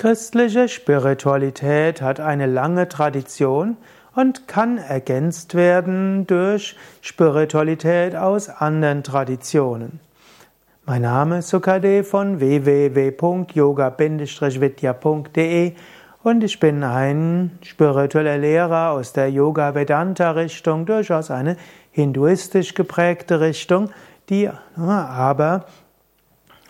Christliche Spiritualität hat eine lange Tradition und kann ergänzt werden durch Spiritualität aus anderen Traditionen. Mein Name ist Sukade von www.yoga-vidya.de und ich bin ein spiritueller Lehrer aus der Yoga-Vedanta-Richtung, durchaus eine hinduistisch geprägte Richtung, die aber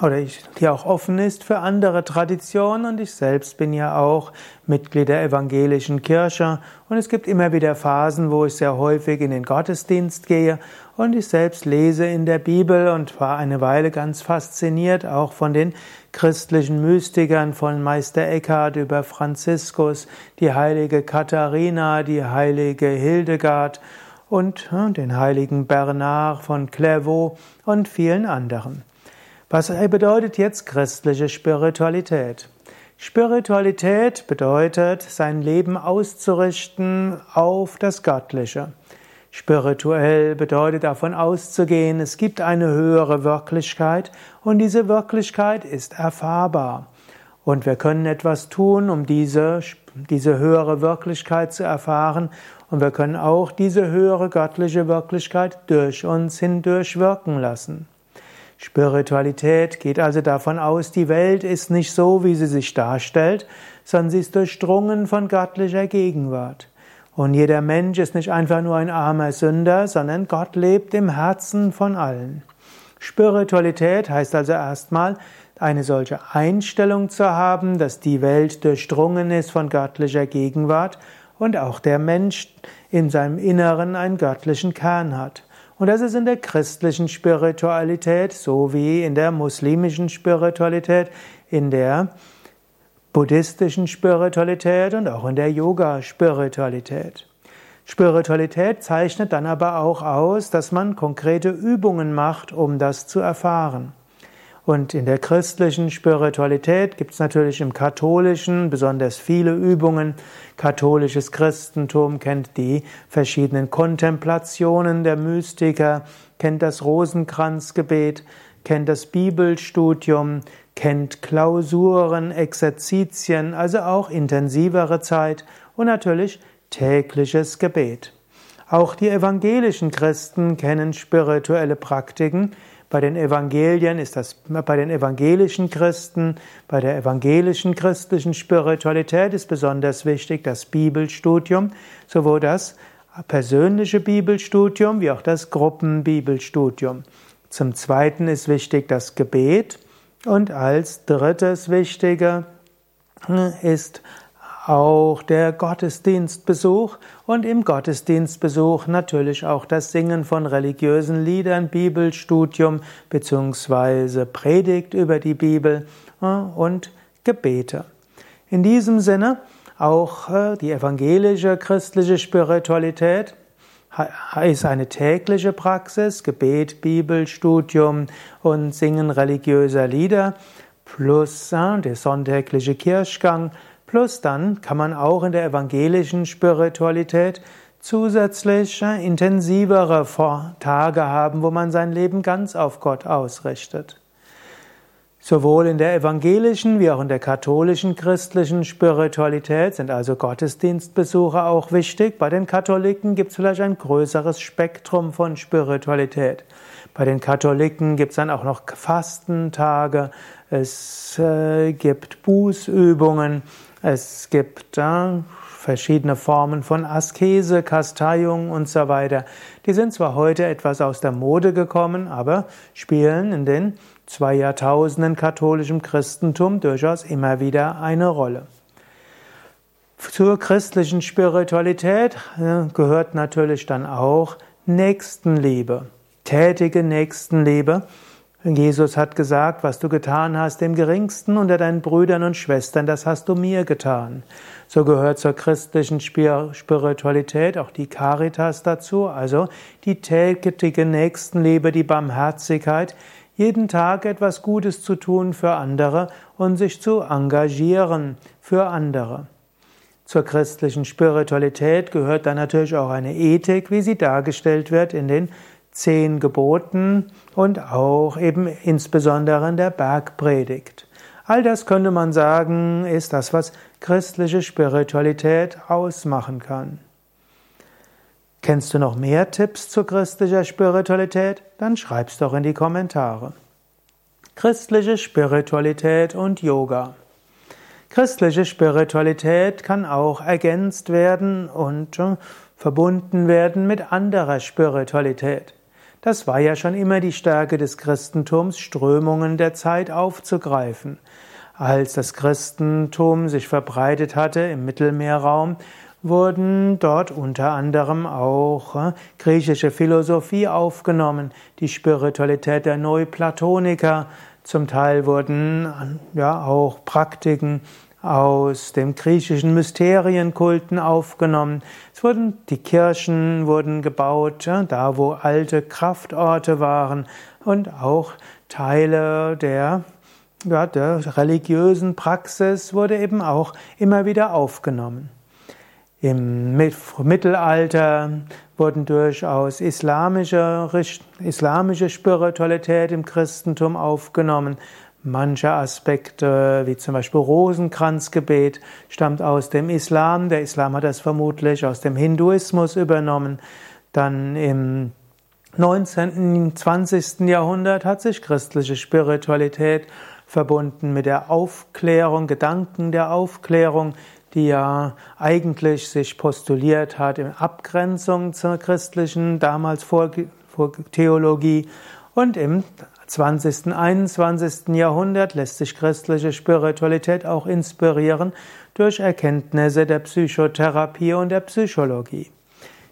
oder ich, die auch offen ist für andere Traditionen. Und ich selbst bin ja auch Mitglied der evangelischen Kirche. Und es gibt immer wieder Phasen, wo ich sehr häufig in den Gottesdienst gehe. Und ich selbst lese in der Bibel und war eine Weile ganz fasziniert auch von den christlichen Mystikern von Meister Eckhart über Franziskus, die heilige Katharina, die heilige Hildegard und den heiligen Bernard von Clairvaux und vielen anderen. Was bedeutet jetzt christliche Spiritualität? Spiritualität bedeutet, sein Leben auszurichten auf das Göttliche. Spirituell bedeutet davon auszugehen, es gibt eine höhere Wirklichkeit und diese Wirklichkeit ist erfahrbar. Und wir können etwas tun, um diese, diese höhere Wirklichkeit zu erfahren. Und wir können auch diese höhere göttliche Wirklichkeit durch uns hindurch wirken lassen. Spiritualität geht also davon aus, die Welt ist nicht so, wie sie sich darstellt, sondern sie ist durchdrungen von göttlicher Gegenwart. Und jeder Mensch ist nicht einfach nur ein armer Sünder, sondern Gott lebt im Herzen von allen. Spiritualität heißt also erstmal, eine solche Einstellung zu haben, dass die Welt durchdrungen ist von göttlicher Gegenwart und auch der Mensch in seinem Inneren einen göttlichen Kern hat. Und das ist in der christlichen Spiritualität so wie in der muslimischen Spiritualität, in der buddhistischen Spiritualität und auch in der Yoga-Spiritualität. Spiritualität zeichnet dann aber auch aus, dass man konkrete Übungen macht, um das zu erfahren. Und in der christlichen Spiritualität gibt es natürlich im katholischen besonders viele Übungen. Katholisches Christentum kennt die verschiedenen Kontemplationen der Mystiker, kennt das Rosenkranzgebet, kennt das Bibelstudium, kennt Klausuren, Exerzitien, also auch intensivere Zeit und natürlich tägliches Gebet. Auch die evangelischen Christen kennen spirituelle Praktiken, bei den Evangelien ist das, bei den evangelischen Christen, bei der evangelischen christlichen Spiritualität ist besonders wichtig das Bibelstudium, sowohl das persönliche Bibelstudium wie auch das Gruppenbibelstudium. Zum Zweiten ist wichtig das Gebet und als drittes Wichtige ist auch der Gottesdienstbesuch und im Gottesdienstbesuch natürlich auch das Singen von religiösen Liedern, Bibelstudium bzw. Predigt über die Bibel äh, und Gebete. In diesem Sinne auch äh, die evangelische christliche Spiritualität ist eine tägliche Praxis, Gebet, Bibelstudium und Singen religiöser Lieder plus äh, der sonntägliche Kirchgang Plus dann kann man auch in der evangelischen Spiritualität zusätzlich intensivere Tage haben, wo man sein Leben ganz auf Gott ausrichtet. Sowohl in der evangelischen wie auch in der katholischen christlichen Spiritualität sind also Gottesdienstbesuche auch wichtig. Bei den Katholiken gibt es vielleicht ein größeres Spektrum von Spiritualität. Bei den Katholiken gibt es dann auch noch Fastentage, es äh, gibt Bußübungen, es gibt äh, verschiedene Formen von Askese, Kasteiung und so weiter. Die sind zwar heute etwas aus der Mode gekommen, aber spielen in den zwei Jahrtausenden katholischem Christentum durchaus immer wieder eine Rolle. Zur christlichen Spiritualität äh, gehört natürlich dann auch Nächstenliebe, tätige Nächstenliebe. Jesus hat gesagt, was du getan hast dem Geringsten unter deinen Brüdern und Schwestern, das hast du mir getan. So gehört zur christlichen Spiritualität auch die Caritas dazu, also die tägliche Nächstenliebe, die Barmherzigkeit, jeden Tag etwas Gutes zu tun für andere und sich zu engagieren für andere. Zur christlichen Spiritualität gehört dann natürlich auch eine Ethik, wie sie dargestellt wird in den zehn Geboten und auch eben insbesondere in der Bergpredigt. All das könnte man sagen, ist das, was christliche Spiritualität ausmachen kann. Kennst du noch mehr Tipps zu christlicher Spiritualität? Dann schreib's doch in die Kommentare. Christliche Spiritualität und Yoga. Christliche Spiritualität kann auch ergänzt werden und verbunden werden mit anderer Spiritualität. Das war ja schon immer die Stärke des Christentums, Strömungen der Zeit aufzugreifen. Als das Christentum sich verbreitet hatte im Mittelmeerraum, wurden dort unter anderem auch äh, griechische Philosophie aufgenommen, die Spiritualität der Neuplatoniker, zum Teil wurden ja auch Praktiken aus dem griechischen Mysterienkulten aufgenommen. Es wurden die Kirchen wurden gebaut, ja, da wo alte Kraftorte waren und auch Teile der ja, der religiösen Praxis wurde eben auch immer wieder aufgenommen. Im Mittelalter wurden durchaus islamische, islamische Spiritualität im Christentum aufgenommen. Manche Aspekte, wie zum Beispiel Rosenkranzgebet, stammt aus dem Islam. Der Islam hat das vermutlich aus dem Hinduismus übernommen. Dann im 19. 20. Jahrhundert hat sich christliche Spiritualität verbunden mit der Aufklärung, Gedanken der Aufklärung, die ja eigentlich sich postuliert hat in Abgrenzung zur christlichen damals vor, vor Theologie und im 20. 21. Jahrhundert lässt sich christliche Spiritualität auch inspirieren durch Erkenntnisse der Psychotherapie und der Psychologie.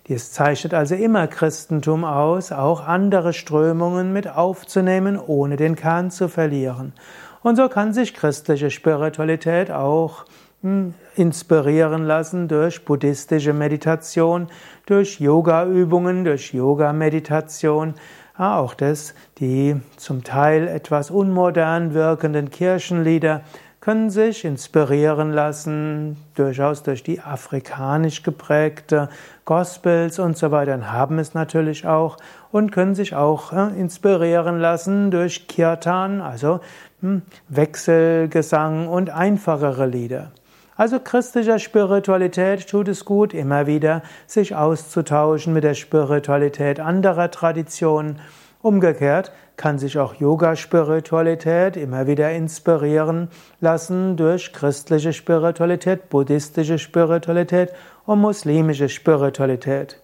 Dies zeichnet also immer Christentum aus, auch andere Strömungen mit aufzunehmen, ohne den Kern zu verlieren. Und so kann sich christliche Spiritualität auch hm, inspirieren lassen durch buddhistische Meditation, durch Yoga-Übungen, durch Yoga-Meditation, auch das, die zum Teil etwas unmodern wirkenden Kirchenlieder können sich inspirieren lassen, durchaus durch die afrikanisch geprägte Gospels und so weiter, und haben es natürlich auch und können sich auch inspirieren lassen durch Kirtan, also hm, Wechselgesang und einfachere Lieder. Also christlicher Spiritualität tut es gut, immer wieder sich auszutauschen mit der Spiritualität anderer Traditionen. Umgekehrt kann sich auch Yoga-Spiritualität immer wieder inspirieren lassen durch christliche Spiritualität, buddhistische Spiritualität und muslimische Spiritualität.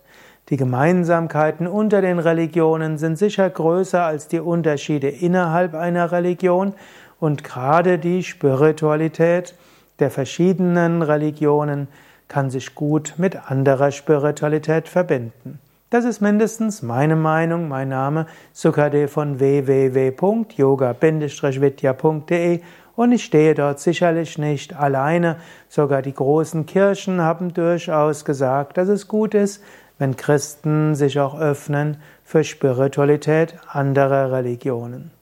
Die Gemeinsamkeiten unter den Religionen sind sicher größer als die Unterschiede innerhalb einer Religion und gerade die Spiritualität der verschiedenen Religionen kann sich gut mit anderer Spiritualität verbinden. Das ist mindestens meine Meinung, mein Name Sukade von www.yoga-vidya.de und ich stehe dort sicherlich nicht alleine. Sogar die großen Kirchen haben durchaus gesagt, dass es gut ist, wenn Christen sich auch öffnen für Spiritualität anderer Religionen.